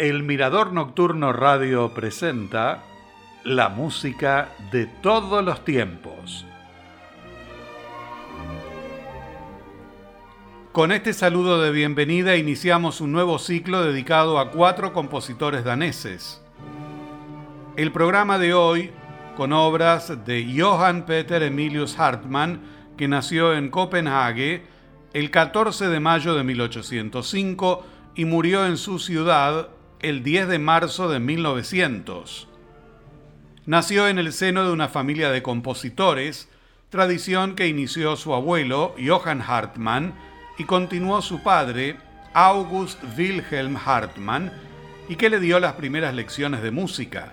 El Mirador Nocturno Radio presenta la música de todos los tiempos. Con este saludo de bienvenida iniciamos un nuevo ciclo dedicado a cuatro compositores daneses. El programa de hoy, con obras de Johann Peter Emilius Hartmann, que nació en Copenhague el 14 de mayo de 1805 y murió en su ciudad el 10 de marzo de 1900. Nació en el seno de una familia de compositores, tradición que inició su abuelo, Johann Hartmann, y continuó su padre, August Wilhelm Hartmann, y que le dio las primeras lecciones de música.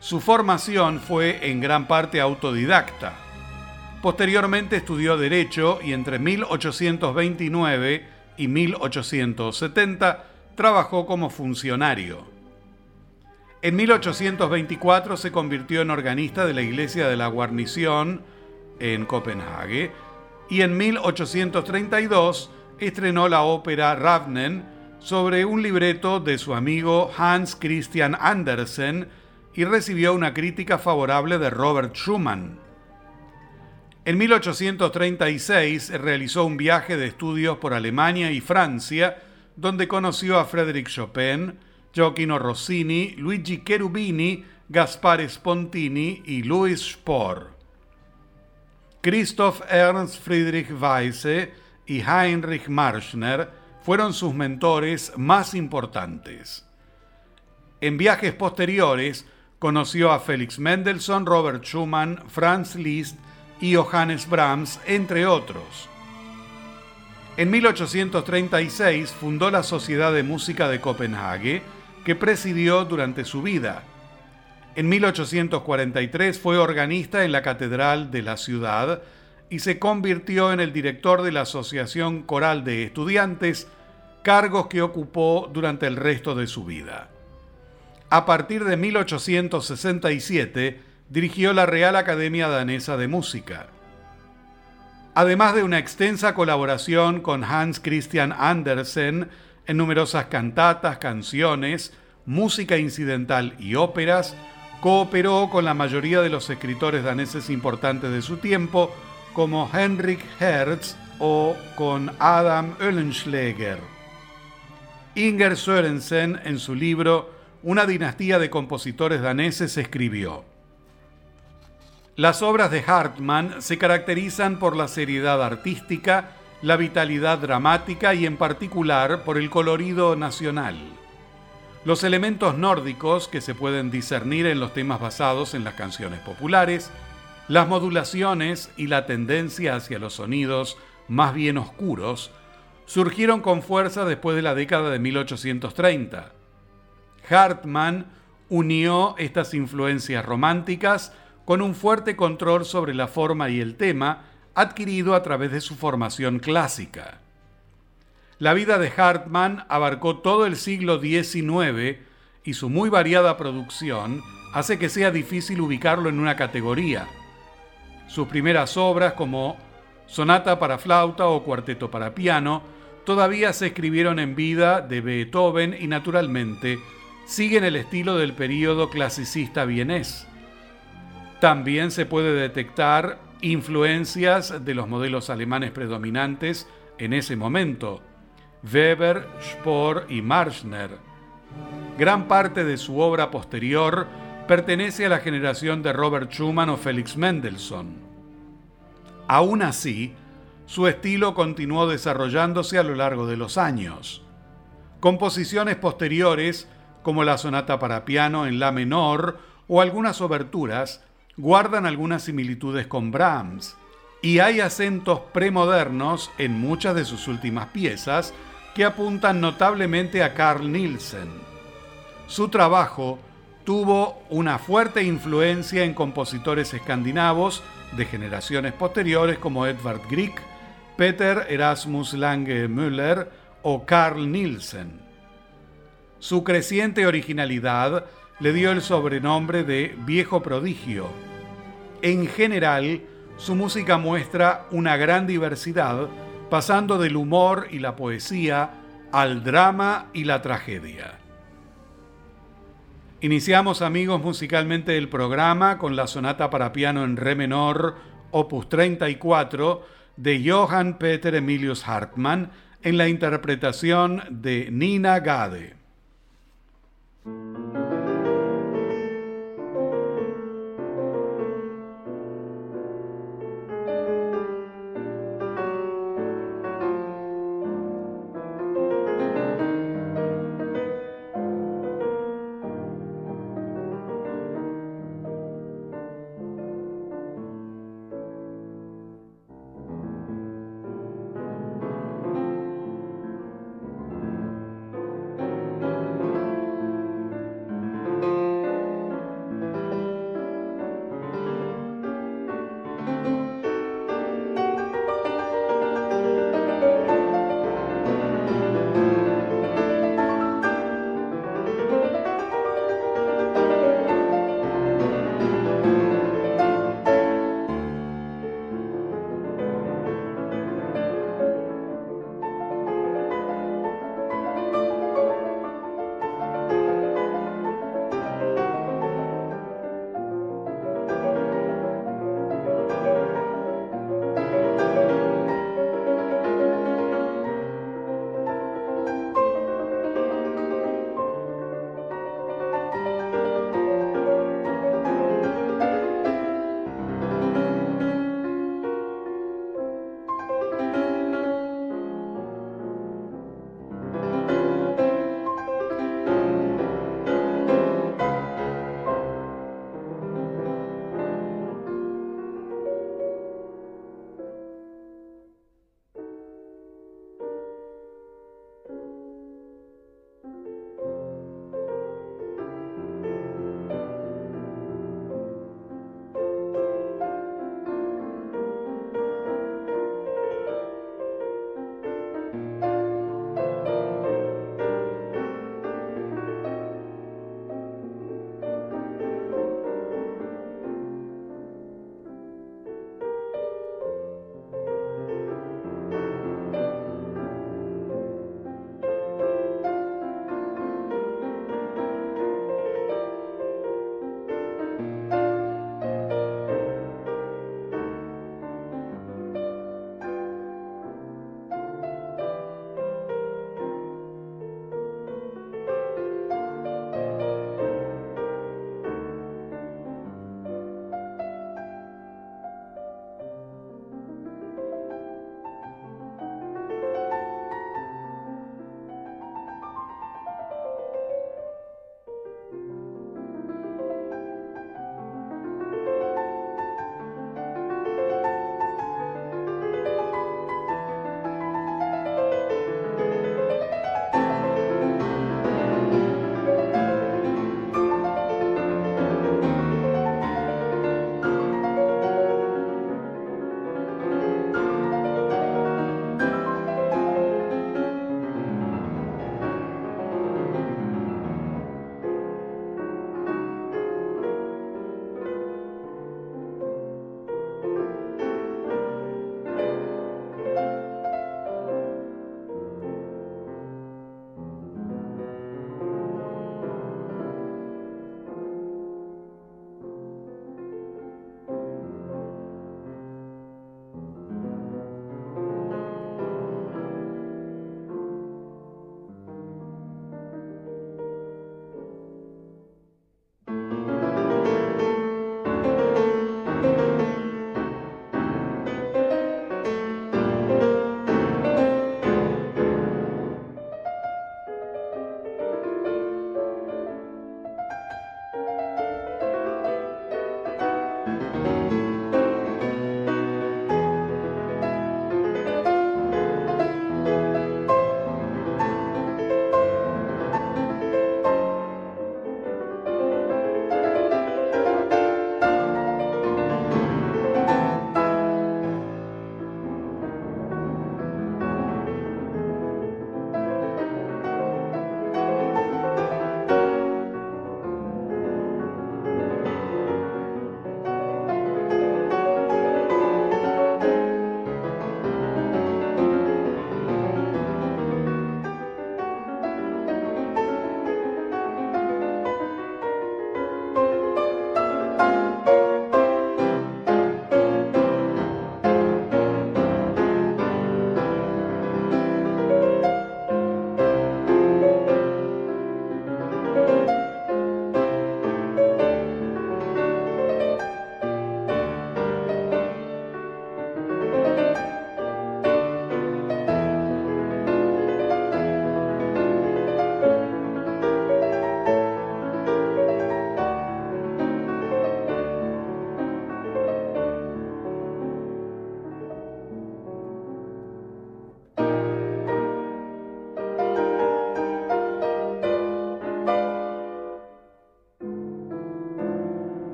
Su formación fue en gran parte autodidacta. Posteriormente estudió Derecho y entre 1829 y 1870 trabajó como funcionario. En 1824 se convirtió en organista de la Iglesia de la Guarnición en Copenhague y en 1832 estrenó la ópera Ravnen sobre un libreto de su amigo Hans Christian Andersen y recibió una crítica favorable de Robert Schumann. En 1836 realizó un viaje de estudios por Alemania y Francia donde conoció a Frédéric Chopin, Gioacchino Rossini, Luigi Cherubini, Gaspare Spontini y Louis Spohr. Christoph Ernst Friedrich Weisse y Heinrich Marschner fueron sus mentores más importantes. En viajes posteriores conoció a Felix Mendelssohn, Robert Schumann, Franz Liszt y Johannes Brahms, entre otros. En 1836 fundó la Sociedad de Música de Copenhague, que presidió durante su vida. En 1843 fue organista en la Catedral de la ciudad y se convirtió en el director de la Asociación Coral de Estudiantes, cargos que ocupó durante el resto de su vida. A partir de 1867 dirigió la Real Academia Danesa de Música además de una extensa colaboración con Hans Christian Andersen en numerosas cantatas, canciones, música incidental y óperas, cooperó con la mayoría de los escritores daneses importantes de su tiempo, como Henrik Hertz o con Adam Oehlenschläger. Inger Sørensen, en su libro Una dinastía de compositores daneses, escribió: las obras de Hartmann se caracterizan por la seriedad artística, la vitalidad dramática y en particular por el colorido nacional. Los elementos nórdicos que se pueden discernir en los temas basados en las canciones populares, las modulaciones y la tendencia hacia los sonidos más bien oscuros surgieron con fuerza después de la década de 1830. Hartmann unió estas influencias románticas con un fuerte control sobre la forma y el tema adquirido a través de su formación clásica. La vida de Hartmann abarcó todo el siglo XIX y su muy variada producción hace que sea difícil ubicarlo en una categoría. Sus primeras obras como Sonata para flauta o Cuarteto para piano todavía se escribieron en vida de Beethoven y naturalmente siguen el estilo del período clasicista vienés. También se puede detectar influencias de los modelos alemanes predominantes en ese momento, Weber, Spohr y Marschner. Gran parte de su obra posterior pertenece a la generación de Robert Schumann o Felix Mendelssohn. Aún así, su estilo continuó desarrollándose a lo largo de los años. Composiciones posteriores, como la sonata para piano en la menor o algunas oberturas, guardan algunas similitudes con Brahms, y hay acentos premodernos en muchas de sus últimas piezas que apuntan notablemente a Carl Nielsen. Su trabajo tuvo una fuerte influencia en compositores escandinavos de generaciones posteriores como Edvard Grieg, Peter Erasmus Lange Müller o Carl Nielsen. Su creciente originalidad le dio el sobrenombre de Viejo Prodigio. En general, su música muestra una gran diversidad, pasando del humor y la poesía al drama y la tragedia. Iniciamos amigos musicalmente el programa con la sonata para piano en re menor, opus 34, de Johann Peter Emilius Hartmann, en la interpretación de Nina Gade.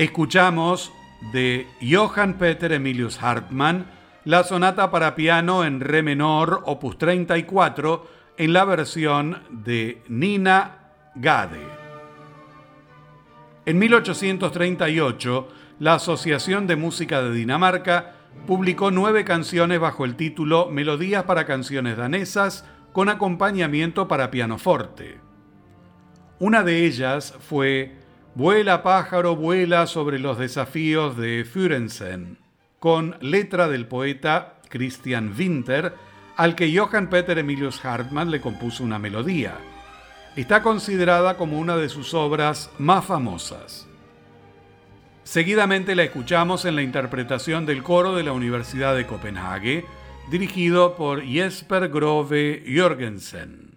Escuchamos de Johann Peter Emilius Hartmann la sonata para piano en re menor, opus 34, en la versión de Nina Gade. En 1838, la Asociación de Música de Dinamarca publicó nueve canciones bajo el título Melodías para canciones danesas con acompañamiento para pianoforte. Una de ellas fue Vuela pájaro, vuela sobre los desafíos de Fürensen, con letra del poeta Christian Winter, al que Johann Peter Emilius Hartmann le compuso una melodía. Está considerada como una de sus obras más famosas. Seguidamente la escuchamos en la interpretación del coro de la Universidad de Copenhague, dirigido por Jesper Grove Jorgensen.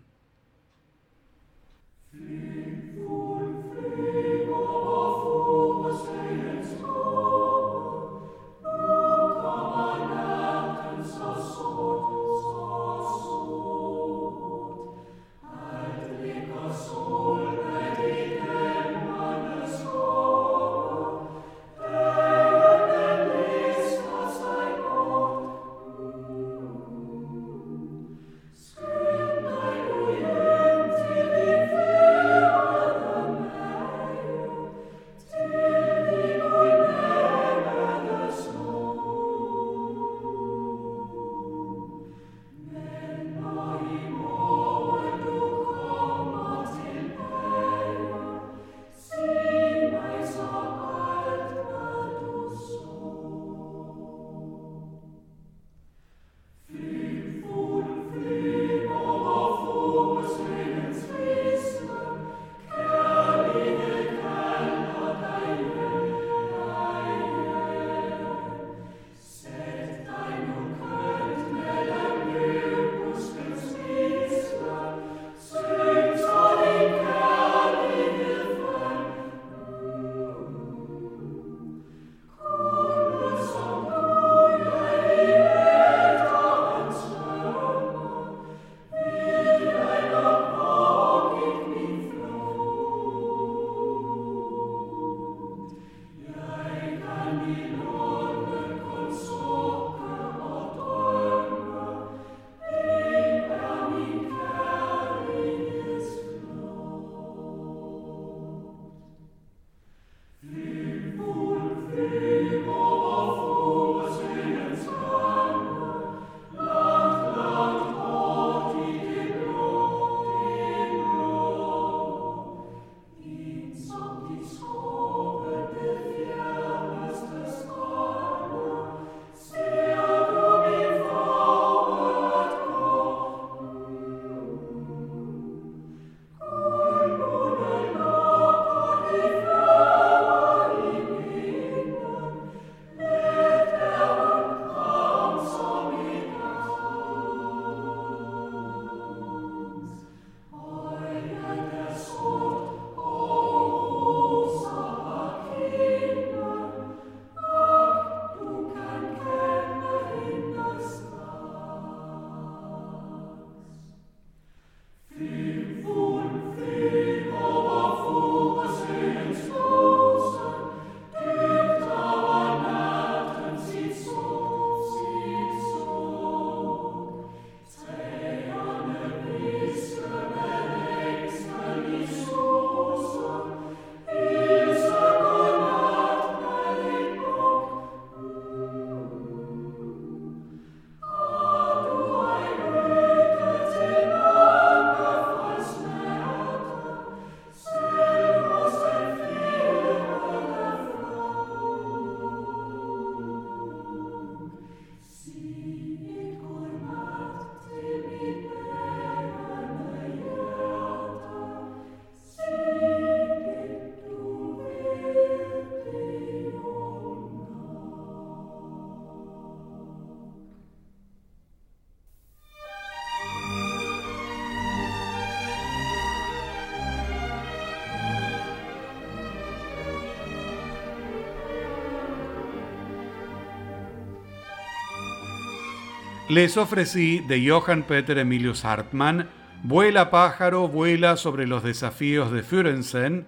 Les ofrecí de Johann Peter Emilius Hartmann Vuela pájaro, vuela sobre los desafíos de Fürensen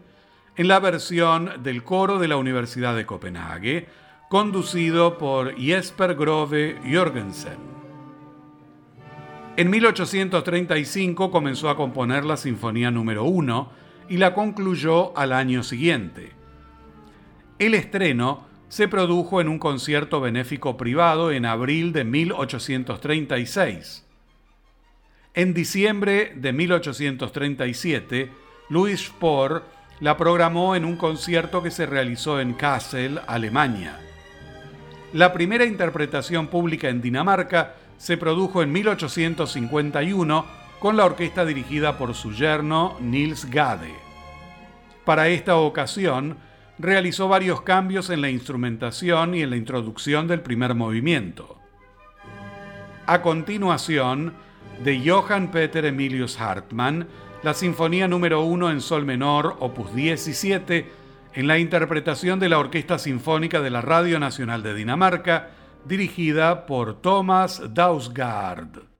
en la versión del coro de la Universidad de Copenhague, conducido por Jesper Grove Jorgensen. En 1835 comenzó a componer la Sinfonía número 1 y la concluyó al año siguiente. El estreno se produjo en un concierto benéfico privado en abril de 1836. En diciembre de 1837, Louis Spohr la programó en un concierto que se realizó en Kassel, Alemania. La primera interpretación pública en Dinamarca se produjo en 1851 con la orquesta dirigida por su yerno Nils Gade. Para esta ocasión, realizó varios cambios en la instrumentación y en la introducción del primer movimiento. A continuación, de Johann Peter Emilius Hartmann, la Sinfonía número 1 en Sol menor, opus 17, en la interpretación de la Orquesta Sinfónica de la Radio Nacional de Dinamarca, dirigida por Thomas Dausgaard.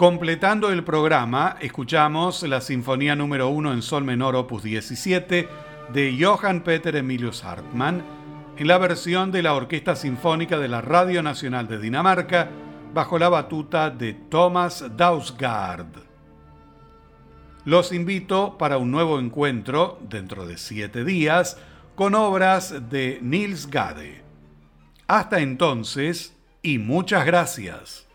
Completando el programa, escuchamos la Sinfonía número 1 en Sol menor opus 17 de Johann Peter Emilius Hartmann en la versión de la Orquesta Sinfónica de la Radio Nacional de Dinamarca bajo la batuta de Thomas Dausgaard. Los invito para un nuevo encuentro dentro de siete días con obras de Nils Gade. Hasta entonces y muchas gracias.